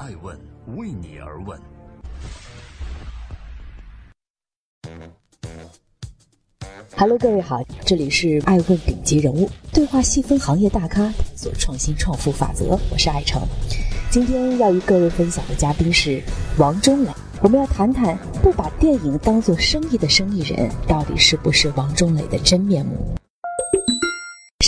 爱问为你而问。Hello，各位好，这里是爱问顶级人物对话，细分行业大咖，探索创新创富法则。我是爱成，今天要与各位分享的嘉宾是王中磊。我们要谈谈不把电影当做生意的生意人，到底是不是王中磊的真面目？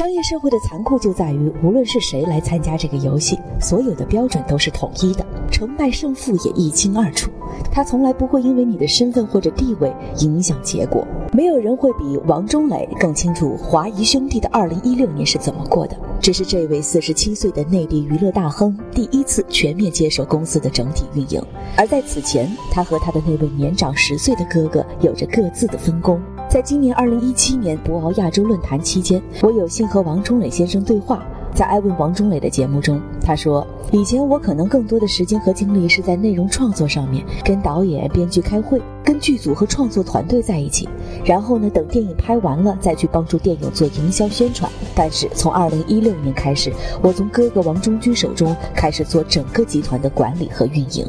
商业社会的残酷就在于，无论是谁来参加这个游戏，所有的标准都是统一的，成败胜负也一清二楚。他从来不会因为你的身份或者地位影响结果。没有人会比王中磊更清楚华谊兄弟的2016年是怎么过的。这是这位47岁的内地娱乐大亨第一次全面接手公司的整体运营。而在此前，他和他的那位年长十岁的哥哥有着各自的分工。在今年2017年博鳌亚洲论坛期间，我有幸和王中磊先生对话。在爱问王中磊的节目中，他说：“以前我可能更多的时间和精力是在内容创作上面，跟导演、编剧开会，跟剧组和创作团队在一起。然后呢，等电影拍完了，再去帮助电影做营销宣传。但是从2016年开始，我从哥哥王中军手中开始做整个集团的管理和运营。”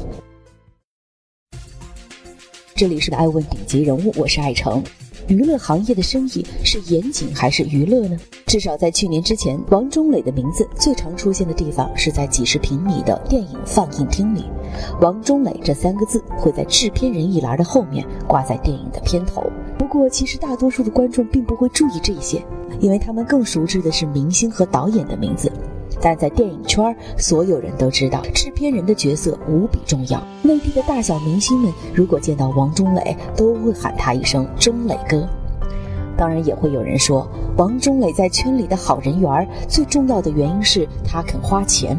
这里是爱问顶级人物，我是爱成。娱乐行业的生意是严谨还是娱乐呢？至少在去年之前，王中磊的名字最常出现的地方是在几十平米的电影放映厅里。王中磊这三个字会在制片人一栏的后面挂在电影的片头。不过，其实大多数的观众并不会注意这些，因为他们更熟知的是明星和导演的名字。但在电影圈，所有人都知道制片人的角色无比重要。内地的大小明星们，如果见到王中磊，都会喊他一声“中磊哥”。当然，也会有人说，王中磊在圈里的好人缘，最重要的原因是他肯花钱。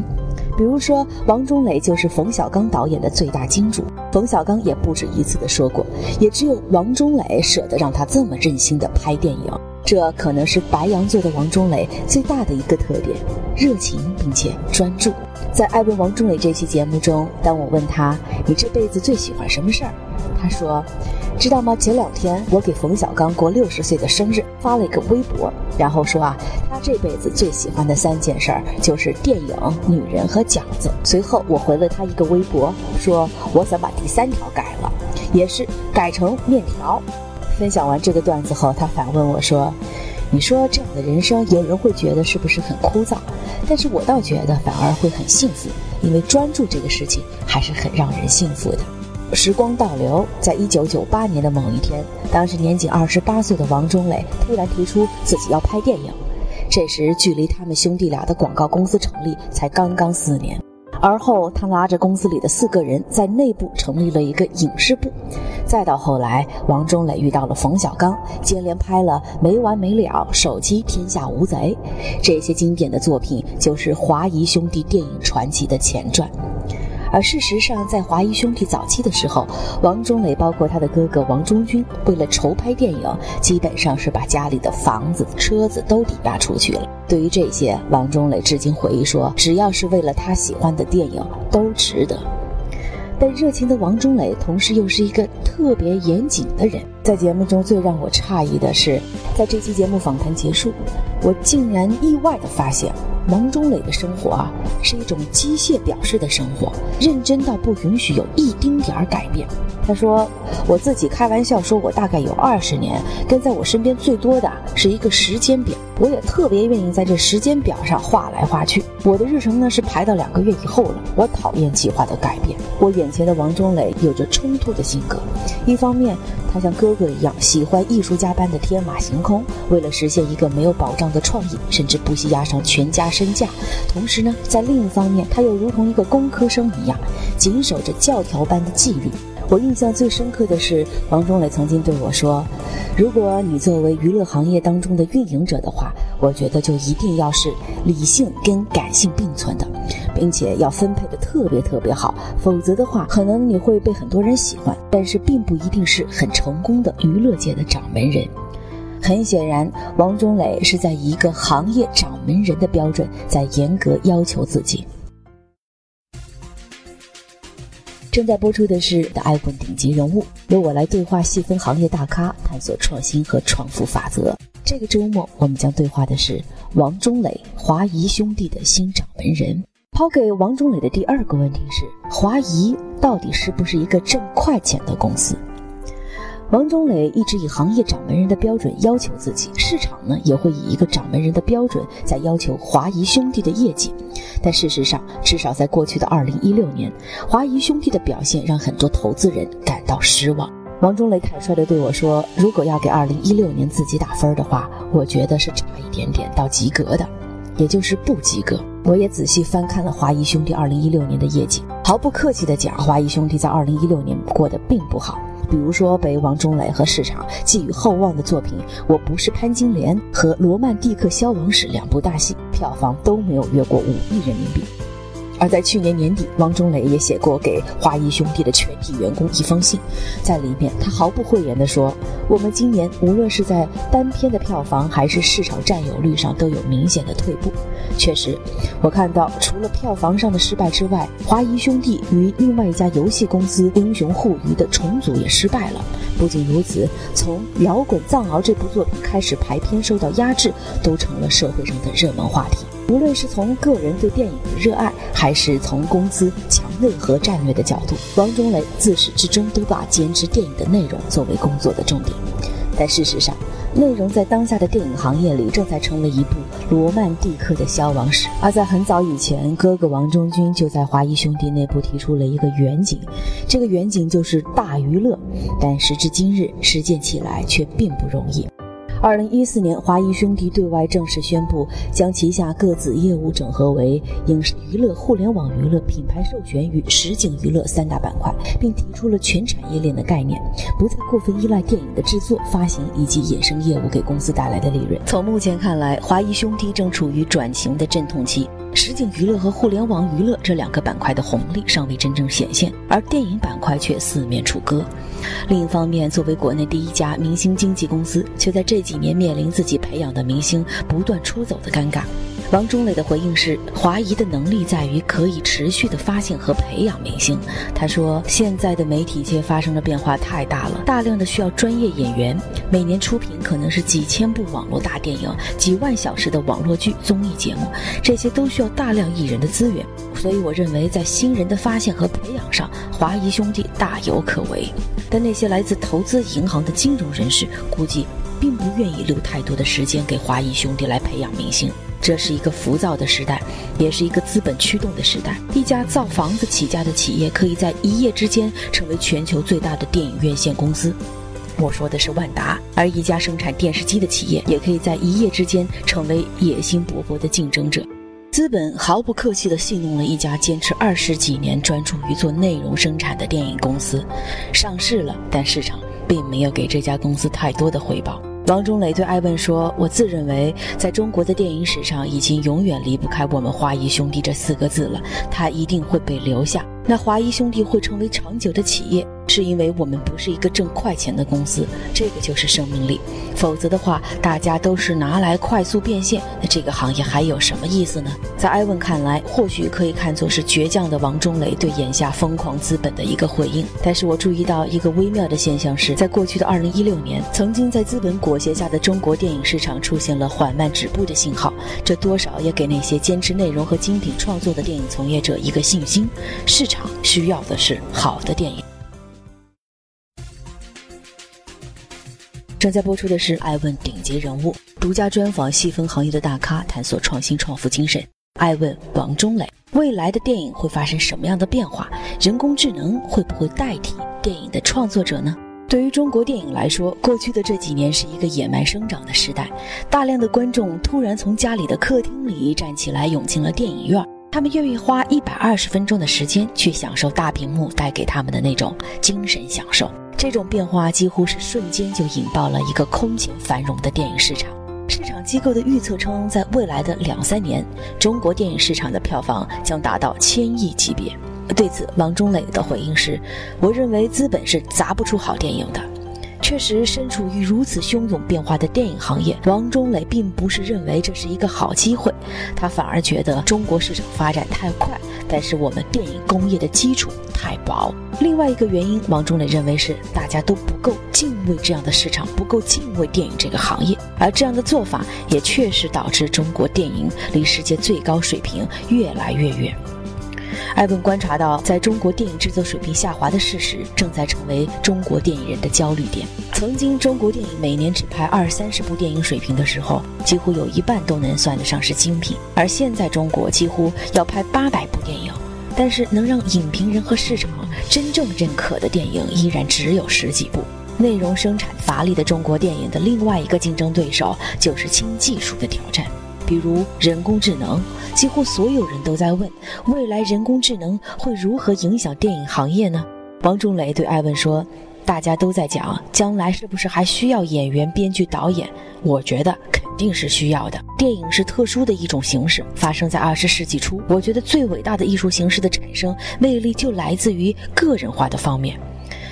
比如说，王中磊就是冯小刚导演的最大金主，冯小刚也不止一次的说过，也只有王中磊舍得让他这么任性的拍电影。这可能是白羊座的王中磊最大的一个特点：热情并且专注。在《爱问王中磊》这期节目中，当我问他你这辈子最喜欢什么事儿，他说：“知道吗？前两天我给冯小刚过六十岁的生日，发了一个微博，然后说啊，他这辈子最喜欢的三件事儿就是电影、女人和饺子。随后我回了他一个微博，说我想把第三条改了，也是改成面条。”分享完这个段子后，他反问我说：“你说这样的人生，有人会觉得是不是很枯燥？但是我倒觉得反而会很幸福，因为专注这个事情还是很让人幸福的。”时光倒流，在一九九八年的某一天，当时年仅二十八岁的王中磊突然提出自己要拍电影，这时距离他们兄弟俩的广告公司成立才刚刚四年。而后，他拉着公司里的四个人，在内部成立了一个影视部。再到后来，王中磊遇到了冯小刚，接连拍了《没完没了》《手机天下无贼》，这些经典的作品就是华谊兄弟电影传奇的前传。而事实上，在华谊兄弟早期的时候，王中磊包括他的哥哥王中军，为了筹拍电影，基本上是把家里的房子、车子都抵押出去了。对于这些，王中磊至今回忆说：“只要是为了他喜欢的电影，都值得。”但热情的王中磊，同时又是一个特别严谨的人。在节目中最让我诧异的是，在这期节目访谈结束，我竟然意外地发现。王中磊的生活啊，是一种机械表示的生活，认真到不允许有一丁点儿改变。他说：“我自己开玩笑说，我大概有二十年，跟在我身边最多的是一个时间表。我也特别愿意在这时间表上画来画去。我的日程呢是排到两个月以后了。我讨厌计划的改变。我眼前的王中磊有着冲突的性格，一方面他像哥哥一样喜欢艺术家般的天马行空，为了实现一个没有保障的创意，甚至不惜压上全家。”身价，同时呢，在另一方面，他又如同一个工科生一样，谨守着教条般的纪律。我印象最深刻的是，王中磊曾经对我说：“如果你作为娱乐行业当中的运营者的话，我觉得就一定要是理性跟感性并存的，并且要分配的特别特别好，否则的话，可能你会被很多人喜欢，但是并不一定是很成功的娱乐界的掌门人。”很显然，王中磊是在一个行业掌门人的标准在严格要求自己。正在播出的是《的爱问顶级人物》，由我来对话细分行业大咖，探索创新和创富法则。这个周末，我们将对话的是王中磊，华谊兄弟的新掌门人。抛给王中磊的第二个问题是：华谊到底是不是一个挣快钱的公司？王中磊一直以行业掌门人的标准要求自己，市场呢也会以一个掌门人的标准在要求华谊兄弟的业绩。但事实上，至少在过去的二零一六年，华谊兄弟的表现让很多投资人感到失望。王中磊坦率地对我说：“如果要给二零一六年自己打分的话，我觉得是差一点点到及格的，也就是不及格。”我也仔细翻看了华谊兄弟二零一六年的业绩，毫不客气地讲，华谊兄弟在二零一六年过得并不好。比如说，被王中磊和市场寄予厚望的作品《我不是潘金莲》和《罗曼蒂克消亡史》两部大戏，票房都没有越过五亿人民币。而在去年年底，王中磊也写过给华谊兄弟的全体员工一封信，在里面他毫不讳言地说：“我们今年无论是在单片的票房还是市场占有率上都有明显的退步。”确实，我看到除了票房上的失败之外，华谊兄弟与另外一家游戏公司英雄互娱的重组也失败了。不仅如此，从《摇滚藏獒》这部作品开始排片受到压制，都成了社会上的热门话题。无论是从个人对电影的热爱，还是从公司强内核战略的角度，王中磊自始至终都把坚持电影的内容作为工作的重点。但事实上，内容在当下的电影行业里正在成为一部罗曼蒂克的消亡史。而在很早以前，哥哥王中军就在华谊兄弟内部提出了一个远景，这个远景就是大娱乐。但时至今日，实践起来却并不容易。二零一四年，华谊兄弟对外正式宣布，将旗下各子业务整合为影视娱乐、互联网娱乐、品牌授权与实景娱乐三大板块，并提出了全产业链的概念，不再过分依赖电影的制作、发行以及衍生业务给公司带来的利润。从目前看来，华谊兄弟正处于转型的阵痛期。实景娱乐和互联网娱乐这两个板块的红利尚未真正显现，而电影板块却四面楚歌。另一方面，作为国内第一家明星经纪公司，却在这几年面临自己培养的明星不断出走的尴尬。王中磊的回应是：华谊的能力在于可以持续的发现和培养明星。他说，现在的媒体界发生的变化太大了，大量的需要专业演员，每年出品可能是几千部网络大电影、几万小时的网络剧、综艺节目，这些都需要大量艺人的资源。所以，我认为在新人的发现和培养上，华谊兄弟大有可为。但那些来自投资银行的金融人士，估计并不愿意留太多的时间给华谊兄弟来培养明星。这是一个浮躁的时代，也是一个资本驱动的时代。一家造房子起家的企业，可以在一夜之间成为全球最大的电影院线公司。我说的是万达。而一家生产电视机的企业，也可以在一夜之间成为野心勃勃的竞争者。资本毫不客气地戏弄了一家坚持二十几年、专注于做内容生产的电影公司，上市了，但市场并没有给这家公司太多的回报。王中磊对艾问说：“我自认为，在中国的电影史上，已经永远离不开我们华谊兄弟这四个字了。他一定会被留下。那华谊兄弟会成为长久的企业。”是因为我们不是一个挣快钱的公司，这个就是生命力。否则的话，大家都是拿来快速变现，那这个行业还有什么意思呢？在艾文看来，或许可以看作是倔强的王中磊对眼下疯狂资本的一个回应。但是我注意到一个微妙的现象是，在过去的二零一六年，曾经在资本裹挟下的中国电影市场出现了缓慢止步的信号，这多少也给那些坚持内容和精品创作的电影从业者一个信心：市场需要的是好的电影。正在播出的是《爱问顶级人物》独家专访，细分行业的大咖，探索创新创富精神。爱问王中磊，未来的电影会发生什么样的变化？人工智能会不会代替电影的创作者呢？对于中国电影来说，过去的这几年是一个野蛮生长的时代，大量的观众突然从家里的客厅里站起来，涌进了电影院，他们愿意花一百二十分钟的时间去享受大屏幕带给他们的那种精神享受。这种变化几乎是瞬间就引爆了一个空前繁荣的电影市场。市场机构的预测称，在未来的两三年，中国电影市场的票房将达到千亿级别。对此，王中磊的回应是：“我认为资本是砸不出好电影的。”确实，身处于如此汹涌变化的电影行业，王中磊并不是认为这是一个好机会，他反而觉得中国市场发展太快，但是我们电影工业的基础太薄。另外一个原因，王中磊认为是大家都不够敬畏这样的市场，不够敬畏电影这个行业，而这样的做法也确实导致中国电影离世界最高水平越来越远。艾文观察到，在中国电影制作水平下滑的事实，正在成为中国电影人的焦虑点。曾经，中国电影每年只拍二三十部电影水平的时候，几乎有一半都能算得上是精品。而现在，中国几乎要拍八百部电影，但是能让影评人和市场真正认可的电影，依然只有十几部。内容生产乏力的中国电影的另外一个竞争对手，就是轻技术的挑战。比如人工智能，几乎所有人都在问：未来人工智能会如何影响电影行业呢？王中磊对艾问说：“大家都在讲，将来是不是还需要演员、编剧、导演？我觉得肯定是需要的。电影是特殊的一种形式，发生在二十世纪初。我觉得最伟大的艺术形式的产生魅力就来自于个人化的方面。”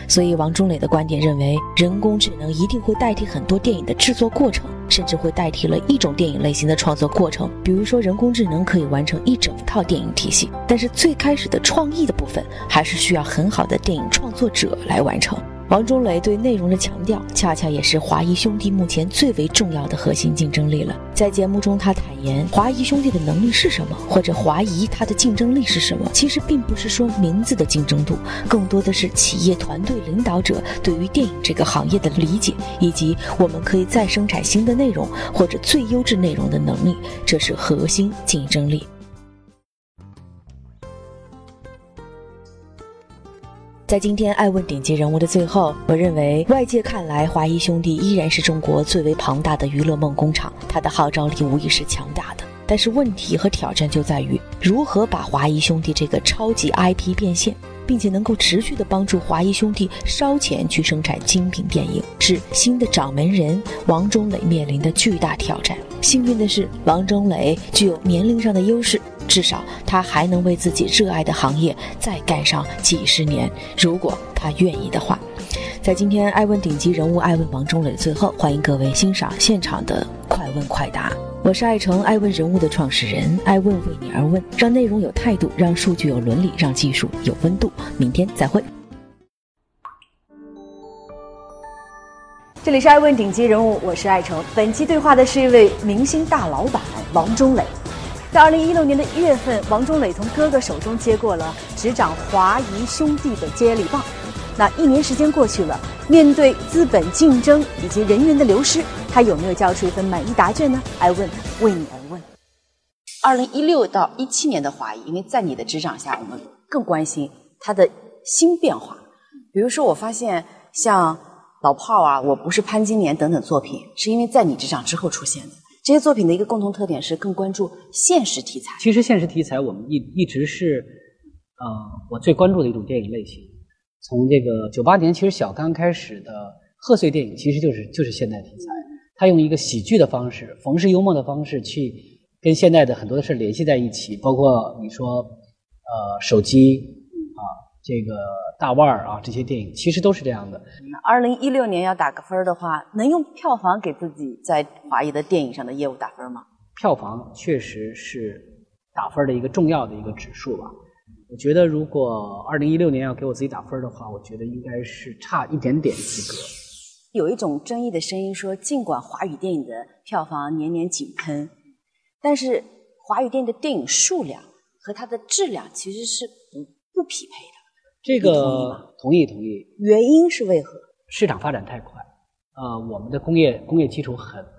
所以，王中磊的观点认为，人工智能一定会代替很多电影的制作过程，甚至会代替了一种电影类型的创作过程。比如说，人工智能可以完成一整套电影体系，但是最开始的创意的部分，还是需要很好的电影创作者来完成。王中磊对内容的强调，恰恰也是华谊兄弟目前最为重要的核心竞争力了。在节目中，他坦言，华谊兄弟的能力是什么，或者华谊它的竞争力是什么？其实并不是说名字的竞争度，更多的是企业团队领导者对于电影这个行业的理解，以及我们可以再生产新的内容或者最优质内容的能力，这是核心竞争力。在今天爱问顶级人物的最后，我认为外界看来，华谊兄弟依然是中国最为庞大的娱乐梦工厂，它的号召力无疑是强大的。但是问题和挑战就在于如何把华谊兄弟这个超级 IP 变现，并且能够持续的帮助华谊兄弟烧钱去生产精品电影，是新的掌门人王中磊面临的巨大挑战。幸运的是，王中磊具有年龄上的优势。至少他还能为自己热爱的行业再干上几十年，如果他愿意的话。在今天爱问顶级人物爱问王中磊最后，欢迎各位欣赏现场的快问快答。我是爱成爱问人物的创始人，爱问为你而问，让内容有态度，让数据有伦理，让技术有温度。明天再会。这里是爱问顶级人物，我是爱成。本期对话的是一位明星大老板王中磊。在二零一六年的一月份，王中磊从哥哥手中接过了执掌华谊兄弟的接力棒。那一年时间过去了，面对资本竞争以及人员的流失，他有没有交出一份满意答卷呢？爱问为你而问。二零一六到一七年的华谊，因为在你的执掌下，我们更关心它的新变化。比如说，我发现像老炮儿啊，我不是潘金莲等等作品，是因为在你执掌之后出现的。这些作品的一个共同特点是更关注现实题材。其实现实题材我们一一直是，呃，我最关注的一种电影类型。从这个九八年，其实小刚开始的贺岁电影其实就是就是现代题材。他用一个喜剧的方式、冯氏幽默的方式去跟现代的很多的事联系在一起，包括你说，呃，手机啊，这个。大腕儿啊，这些电影其实都是这样的。二零一六年要打个分的话，能用票房给自己在华谊的电影上的业务打分吗？票房确实是打分的一个重要的一个指数吧。我觉得如果二零一六年要给我自己打分的话，我觉得应该是差一点点及格。有一种争议的声音说，尽管华语电影的票房年年井喷，但是华语电影的电影数量和它的质量其实是不不匹配的。这个同意同意，原因是为何？市场发展太快，呃，我们的工业工业基础很薄，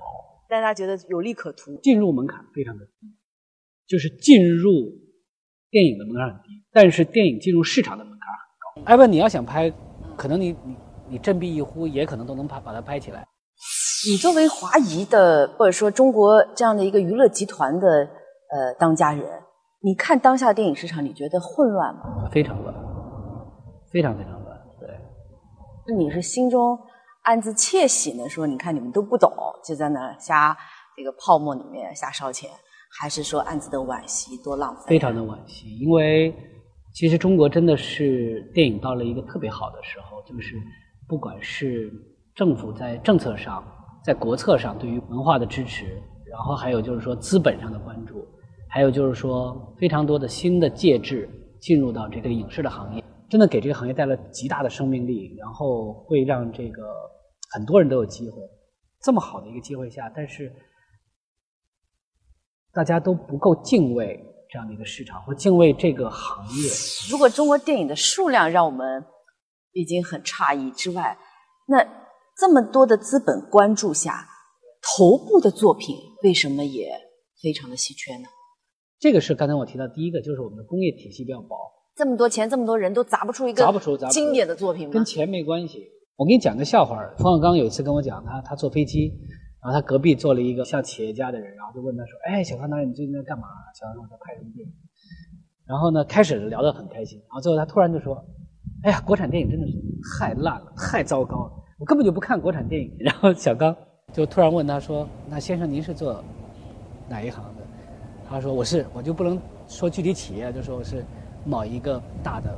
大家觉得有利可图，进入门槛非常的低，就是进入电影的门槛很低，但是电影进入市场的门槛很高。艾文，你要想拍，可能你你你振臂一呼，也可能都能拍把它拍起来。你作为华谊的或者说中国这样的一个娱乐集团的呃当家人，你看当下电影市场，你觉得混乱吗？非常乱。非常非常乱，对。那你是心中暗自窃喜呢？说你看你们都不懂，就在那瞎这个泡沫里面瞎烧钱，还是说暗自的惋惜，多浪费？非常的惋惜，因为其实中国真的是电影到了一个特别好的时候，就是不管是政府在政策上、在国策上对于文化的支持，然后还有就是说资本上的关注，还有就是说非常多的新的介质进入到这个影视的行业，真的给这个行业带来极大的生命力，然后会让这个很多人都有机会。这么好的一个机会下，但是大家都不够敬畏这样的一个市场，或敬畏这个行业。如果中国电影的数量让我们已经很诧异之外，那这么多的资本关注下，头部的作品为什么也非常的稀缺呢？这个是刚才我提到第一个，就是我们的工业体系比较薄，这么多钱，这么多人都砸不出一个砸不出经典的作品吗？跟钱没关系。我给你讲个笑话儿，冯小刚有一次跟我讲，他他坐飞机，然后他隔壁坐了一个像企业家的人，然后就问他说：“哎，小刚导演，你最近在干嘛？”小刚说：“在拍什么电影？”然后呢，开始聊得很开心，然后最后他突然就说：“哎呀，国产电影真的是太烂了，太糟糕了，我根本就不看国产电影。”然后小刚就突然问他说：“那先生您是做哪一行的？”他说：“我是，我就不能说具体企业，就说我是某一个大的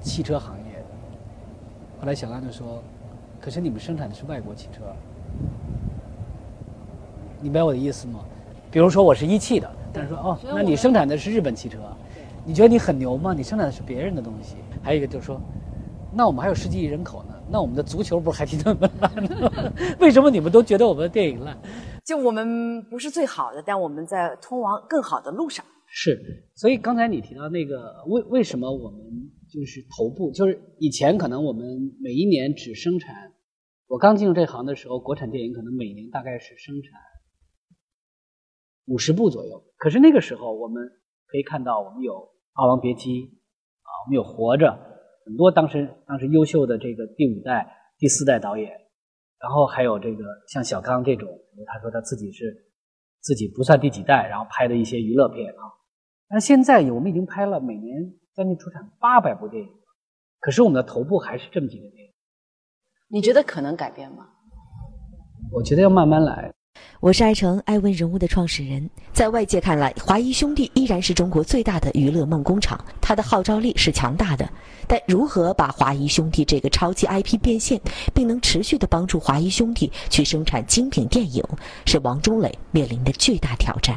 汽车行业的。”后来小刚就说：“可是你们生产的是外国汽车，你明白我的意思吗？比如说我是一汽的，但是说哦，那你生产的是日本汽车，你觉得你很牛吗？你生产的是别人的东西。还有一个就是说，那我们还有十几亿人口呢，那我们的足球不是还挺那么烂？为什么你们都觉得我们的电影烂？就我们不是最好的，但我们在通往更好的路上。是，所以刚才你提到那个为为什么我们就是头部，就是以前可能我们每一年只生产，我刚进入这行的时候，国产电影可能每年大概是生产五十部左右。可是那个时候我们可以看到，我们有《霸王别姬》，啊，我们有《活着》，很多当时当时优秀的这个第五代、第四代导演，然后还有这个像小刚这种，他说他自己是自己不算第几代，然后拍的一些娱乐片啊。但现在我们已经拍了每年将近出产八百部电影，可是我们的头部还是这么几个电影。你觉得可能改变吗？我觉得要慢慢来。我是爱成爱问人物的创始人，在外界看来，华谊兄弟依然是中国最大的娱乐梦工厂，它的号召力是强大的。但如何把华谊兄弟这个超级 IP 变现，并能持续的帮助华谊兄弟去生产精品电影，是王中磊面临的巨大挑战。